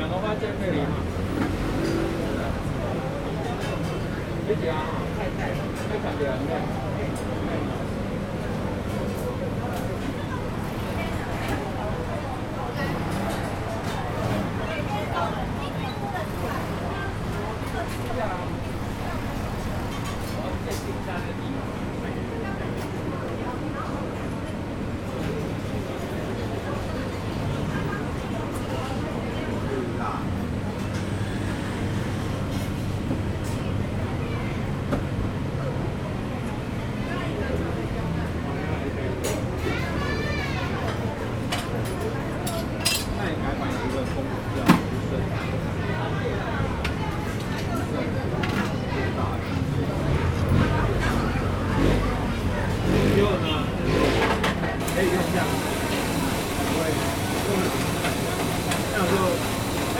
两个花剑配林嘛。别急啊，太太，太感谢了，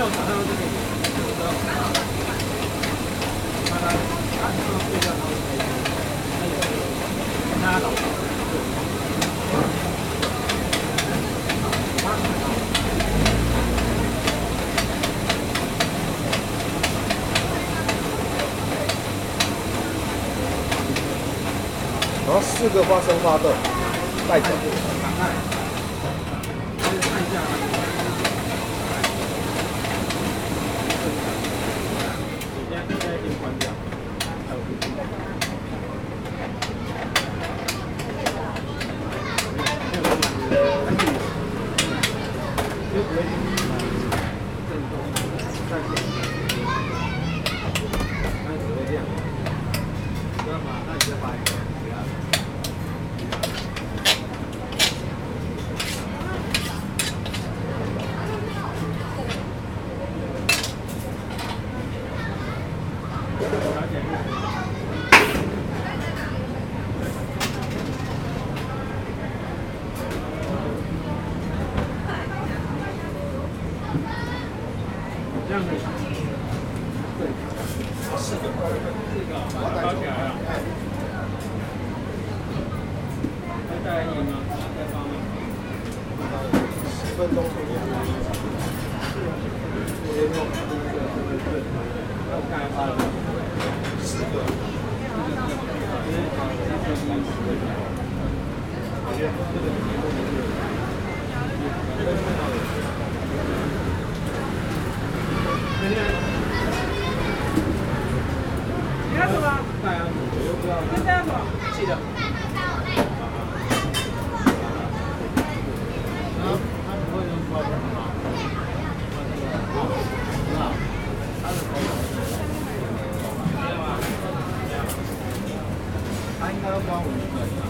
然后四个花生花豆，带走。Thank you. 十分钟左右。十个。你 chị được. Anh ờ, không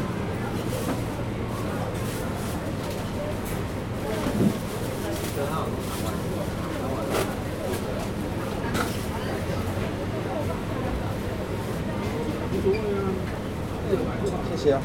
谢谢啊。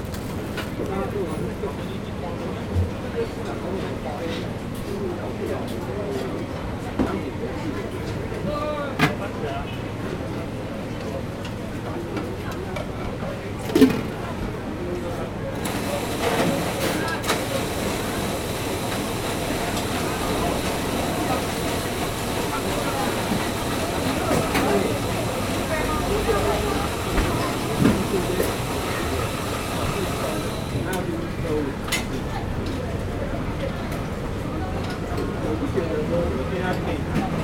这个